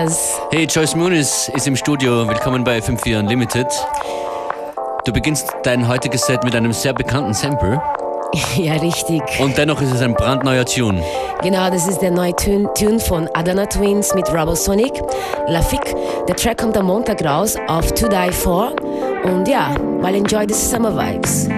Andreas. Hey, Joyce Muniz ist im Studio. Willkommen bei FM4 Unlimited. Du beginnst dein heutiges Set mit einem sehr bekannten Sample. Ja, richtig. Und dennoch ist es ein brandneuer Tune. Genau, das ist der neue Tune, Tune von Adana Twins mit Rubble Sonic, Lafik. Der Track kommt am Montag raus auf To Die For. Und ja, mal enjoy the summer vibes.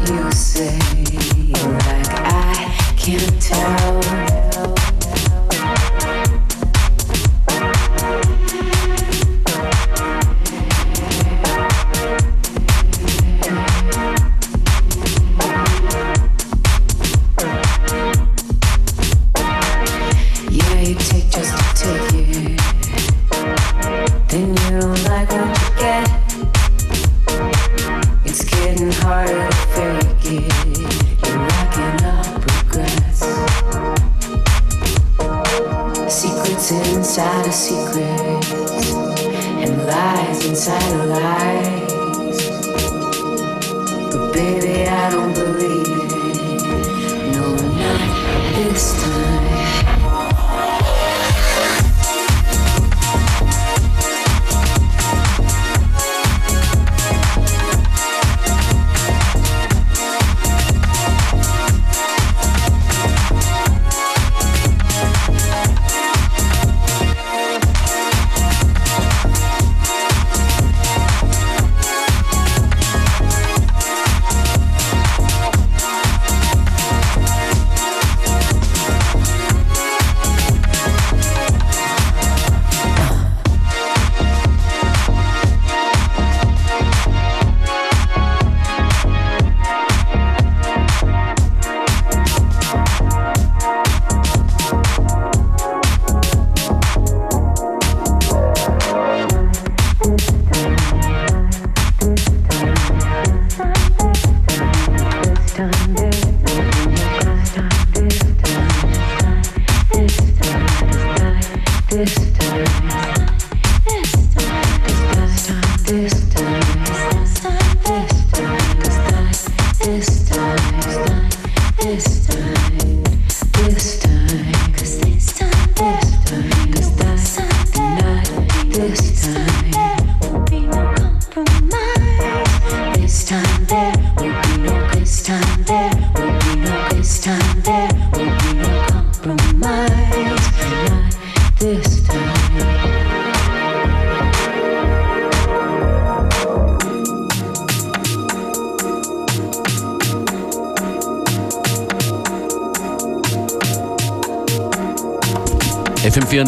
You say like I can't tell.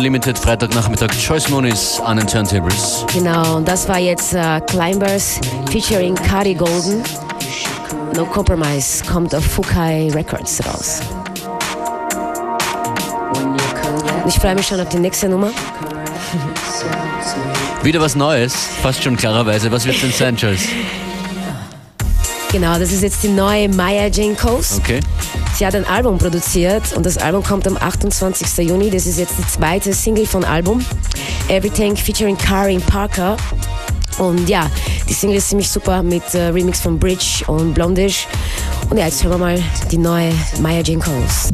Unlimited, Freitagnachmittag, Choice Moniz an den Turntables. Genau, und das war jetzt uh, Climbers featuring Kari Golden. No Compromise kommt auf Fukai Records raus. Und ich freue mich schon auf die nächste Nummer. Wieder was Neues, fast schon klarerweise. Was wird denn sein, Joyce? Genau, das ist jetzt die neue Maya Jane Coast. Okay. Sie hat ein Album produziert und das Album kommt am 28. Juni. Das ist jetzt die zweite Single von Album. Everything featuring Karin Parker. Und ja, die Single ist ziemlich super mit äh, Remix von Bridge und Blondish. Und ja, jetzt hören wir mal die neue Maya Jane Coles.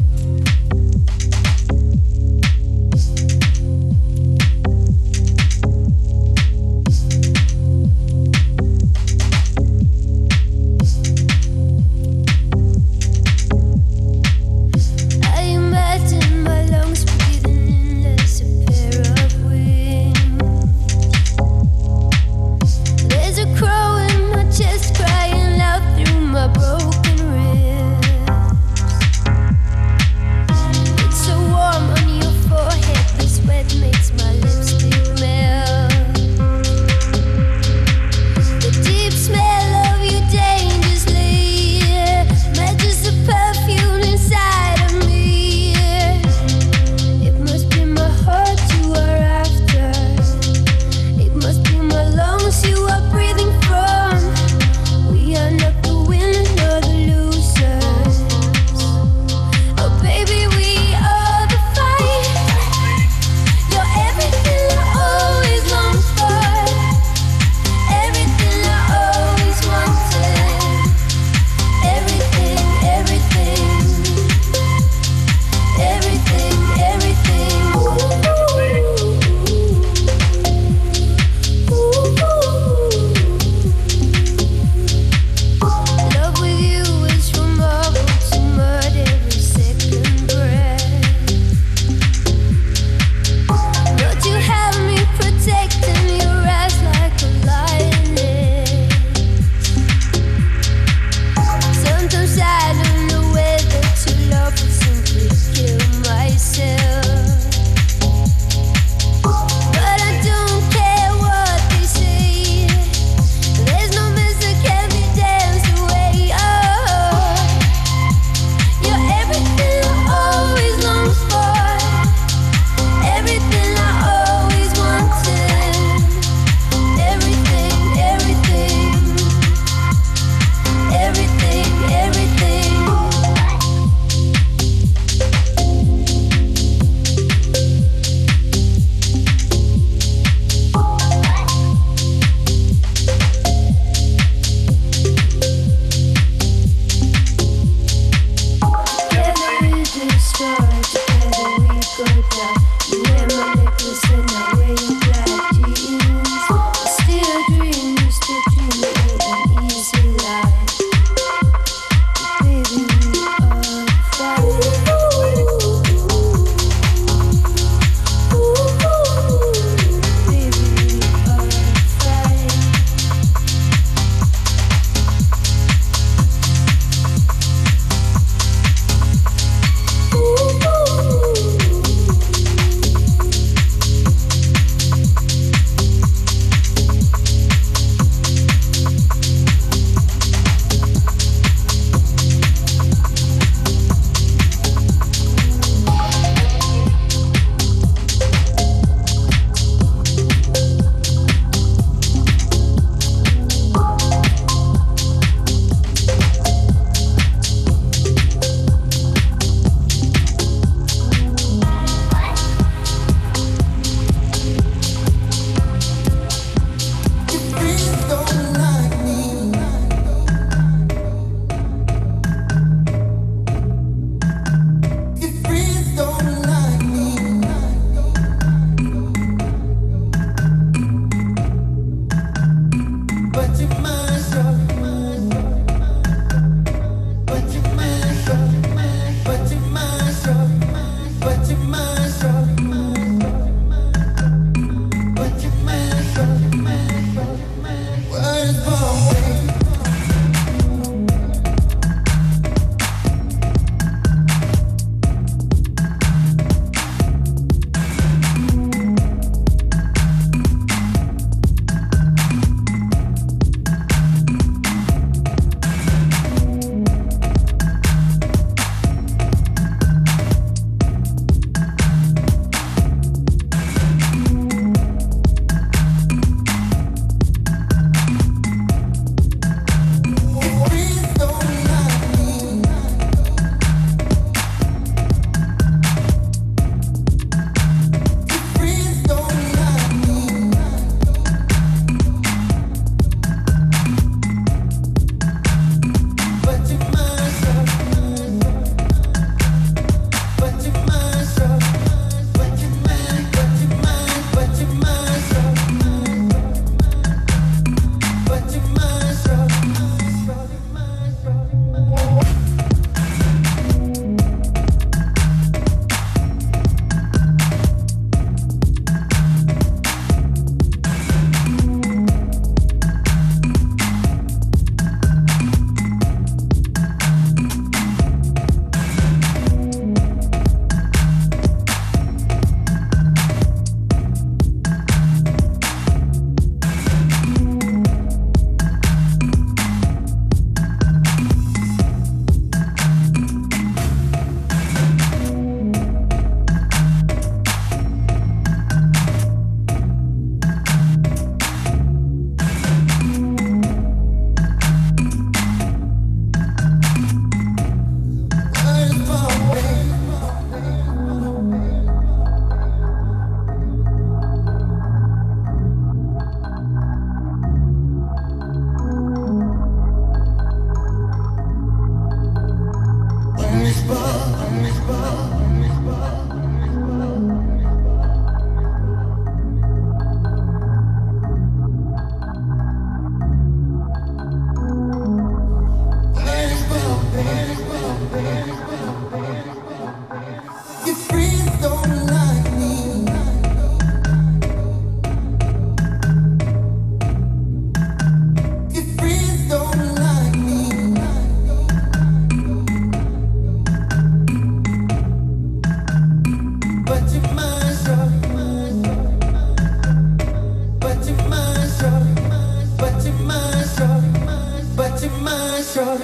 short,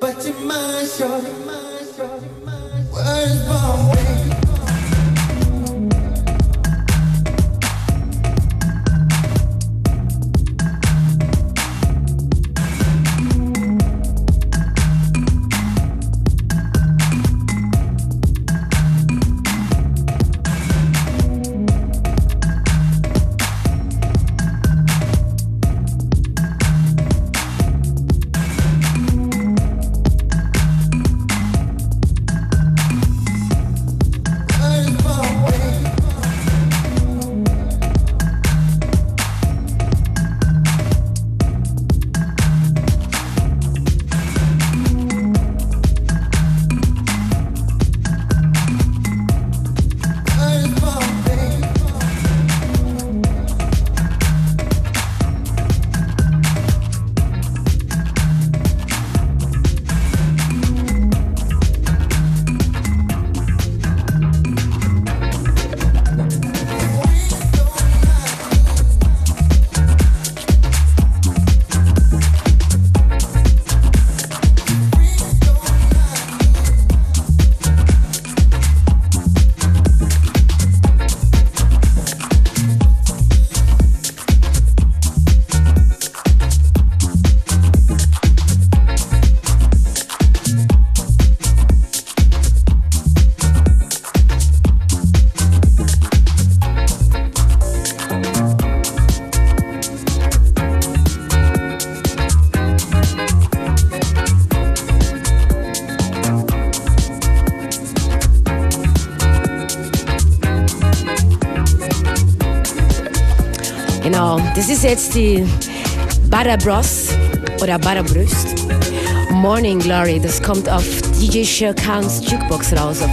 but your mind short. Das ist jetzt die Bros oder Brüst. Morning Glory, das kommt auf DJ Sher Khans Jukebox raus, auf,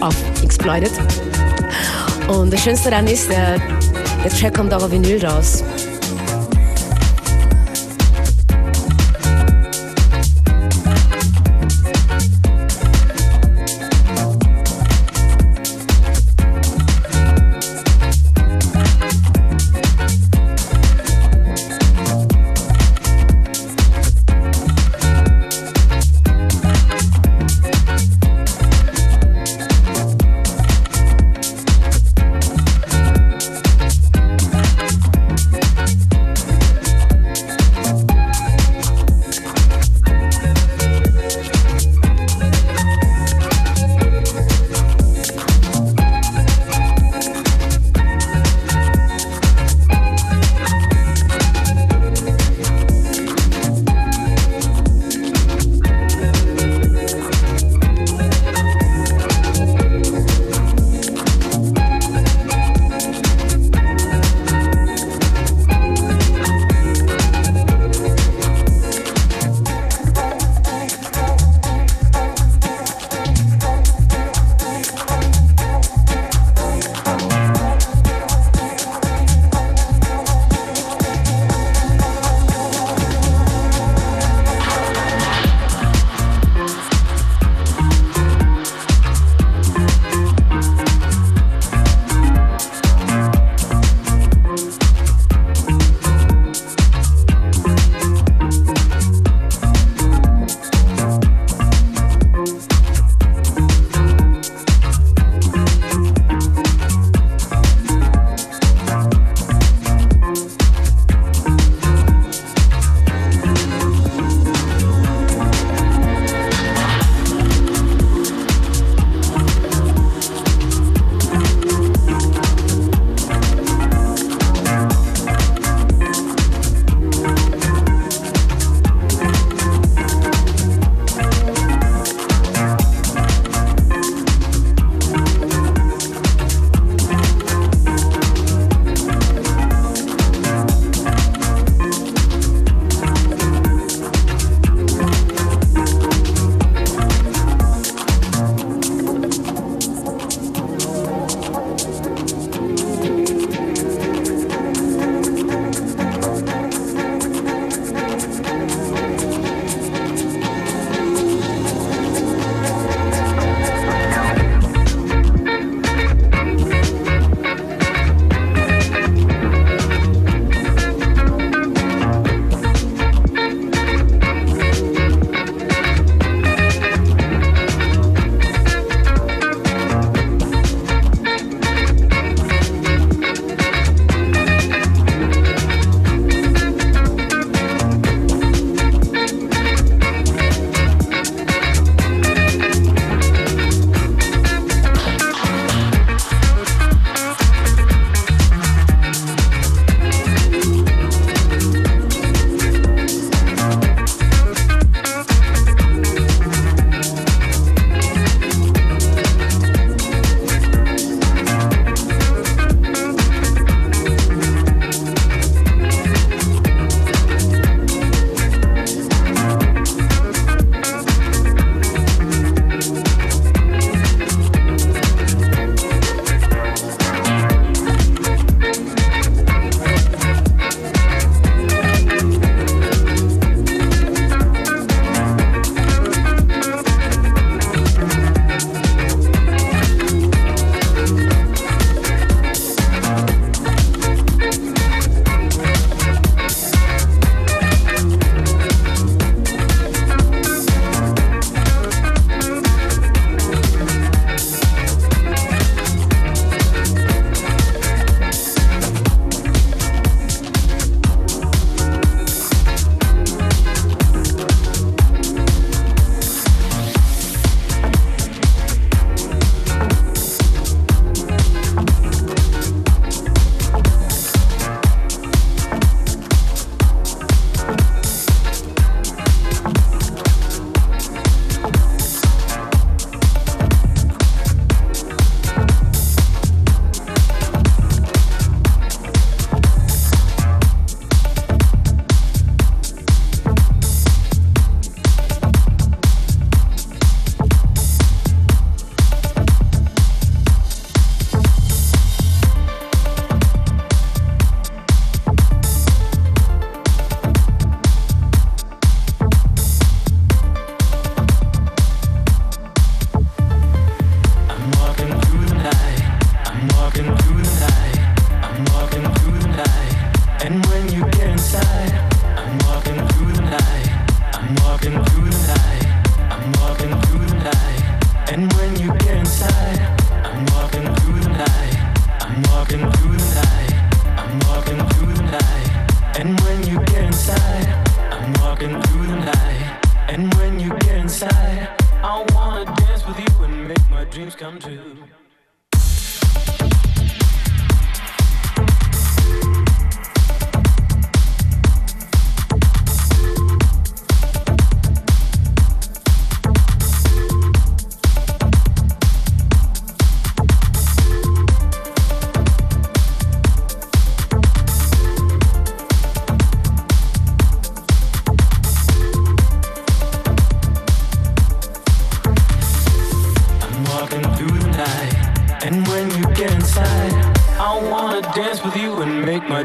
auf Exploited. Und das Schönste daran ist, der, der Track kommt auch auf Vinyl raus.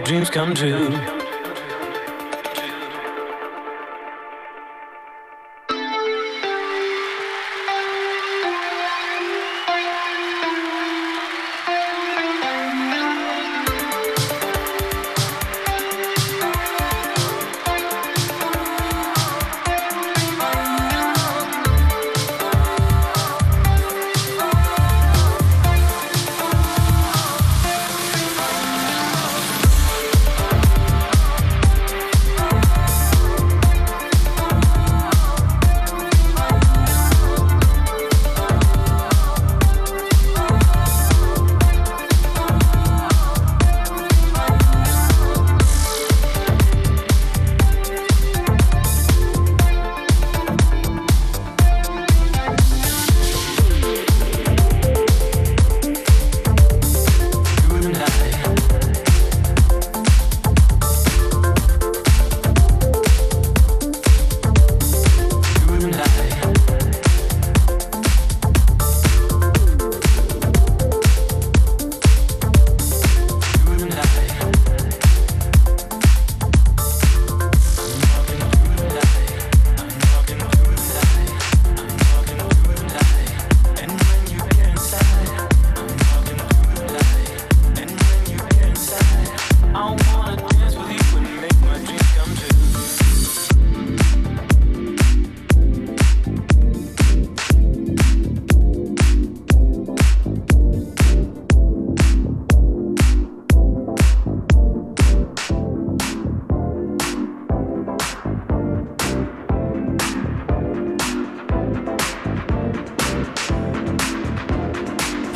dreams come true.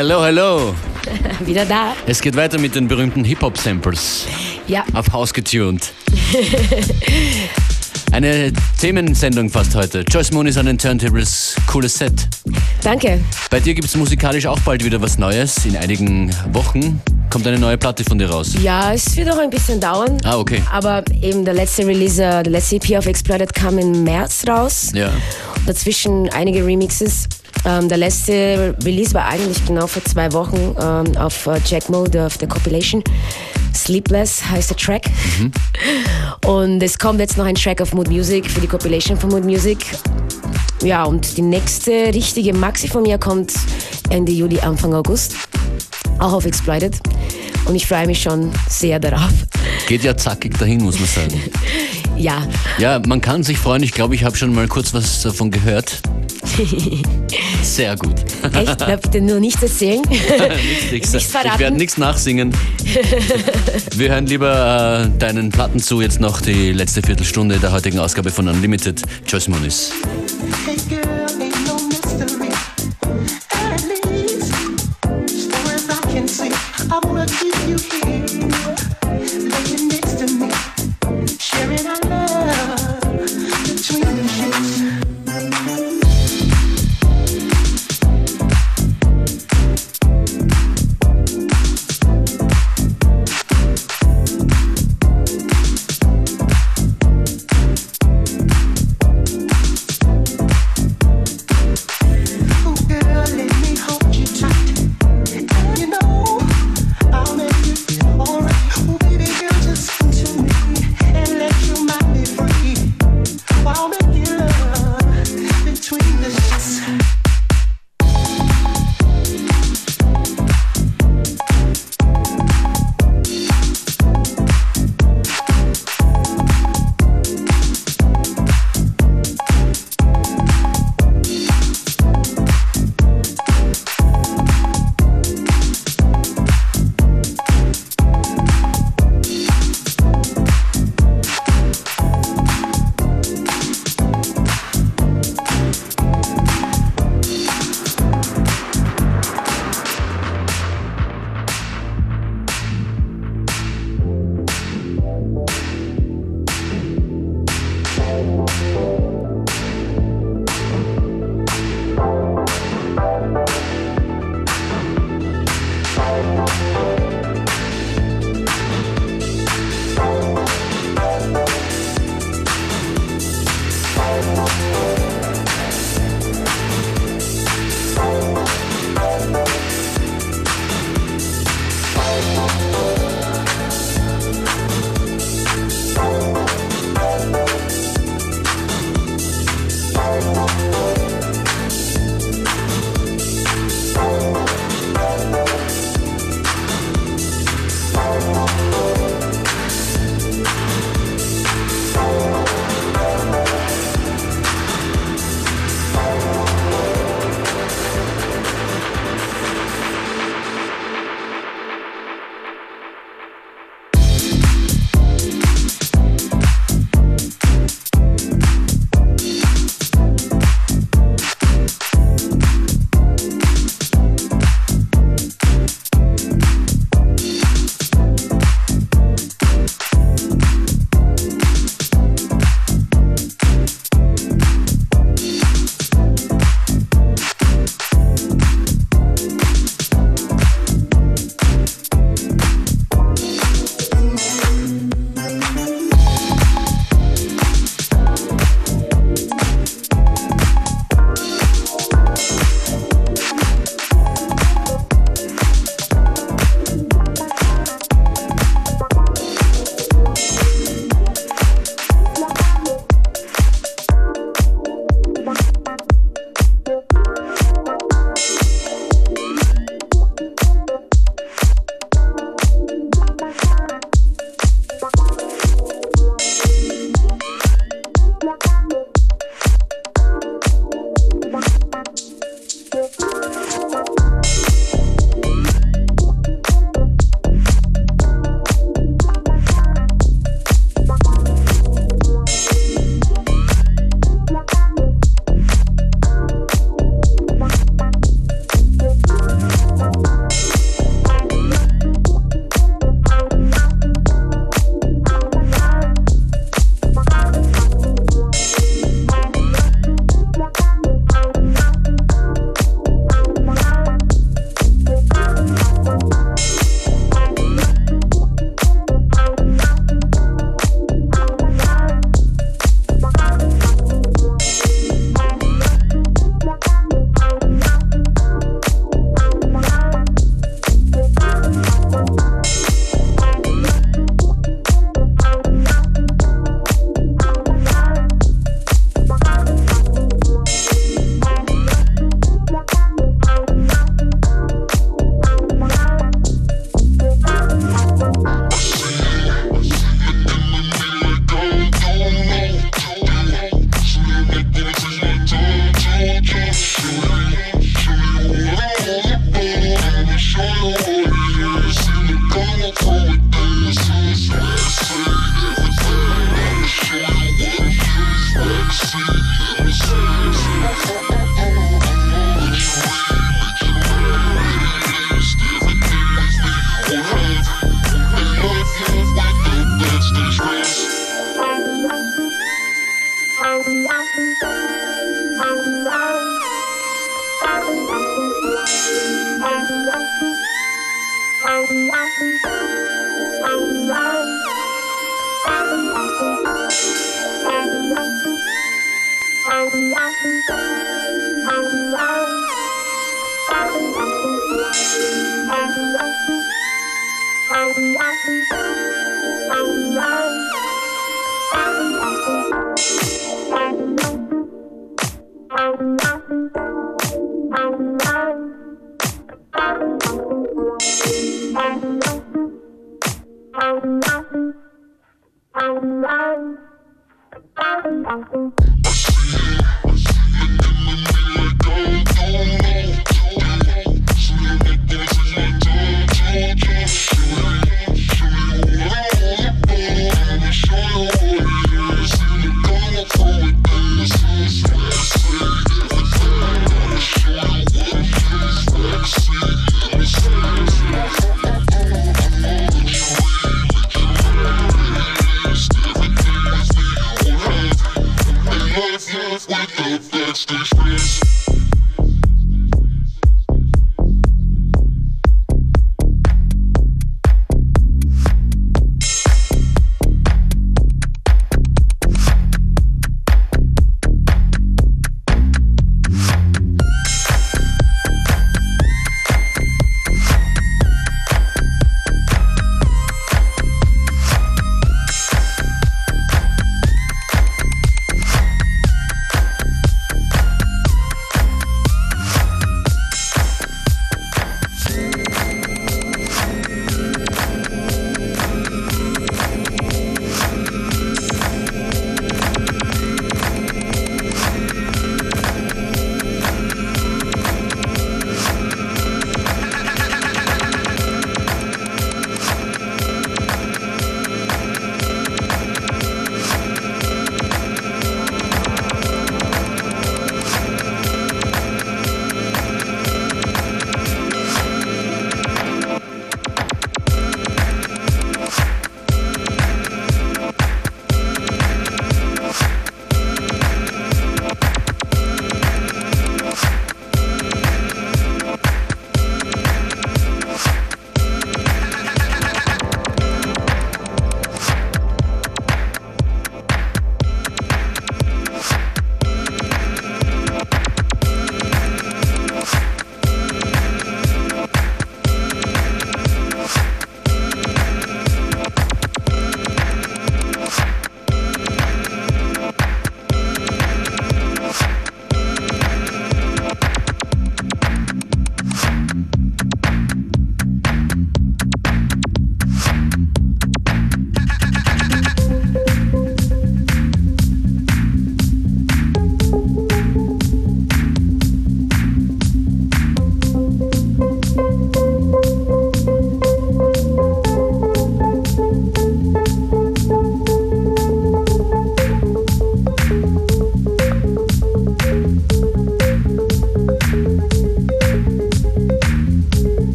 Hello, hello. Wieder da. Es geht weiter mit den berühmten Hip-Hop-Samples. Ja. Auf Haus getuned. Eine Themensendung fast heute. Joyce Moon ist an den Turntables. Cooles Set. Danke. Bei dir gibt es musikalisch auch bald wieder was Neues. In einigen Wochen kommt eine neue Platte von dir raus. Ja, es wird auch ein bisschen dauern. Ah, okay. Aber eben der letzte Release, äh, der letzte EP auf Exploited kam im März raus. Ja. Dazwischen einige Remixes. Ähm, der letzte Release war eigentlich genau vor zwei Wochen ähm, auf äh, Jack Mode auf der Compilation. Sleepless heißt der Track. Mhm. Und es kommt jetzt noch ein Track auf Mood Music für die Compilation von Mood Music. Ja, und die nächste richtige Maxi von mir kommt Ende Juli, Anfang August. Auch auf Exploited. Und ich freue mich schon sehr darauf. Geht ja zackig dahin, muss man sagen. Ja. Ja, man kann sich freuen. Ich glaube, ich habe schon mal kurz was davon gehört. Sehr gut. Echt? Darf ich denn nur nichts erzählen? nichts, nichts, nichts. Ich werde nichts nachsingen. Wir hören lieber äh, deinen Platten zu. Jetzt noch die letzte Viertelstunde der heutigen Ausgabe von Unlimited. Joyce Moniz. Thank you.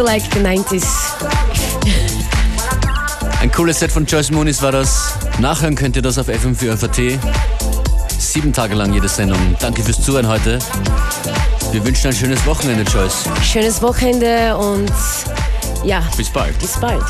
Feel like the 90s. Ein cooles Set von Joyce Moonis war das. Nachhören könnt ihr das auf FM4 FAT. Sieben Tage lang jede Sendung. Danke fürs Zuhören heute. Wir wünschen ein schönes Wochenende, Joyce. Schönes Wochenende und ja. Bis bald. Bis bald.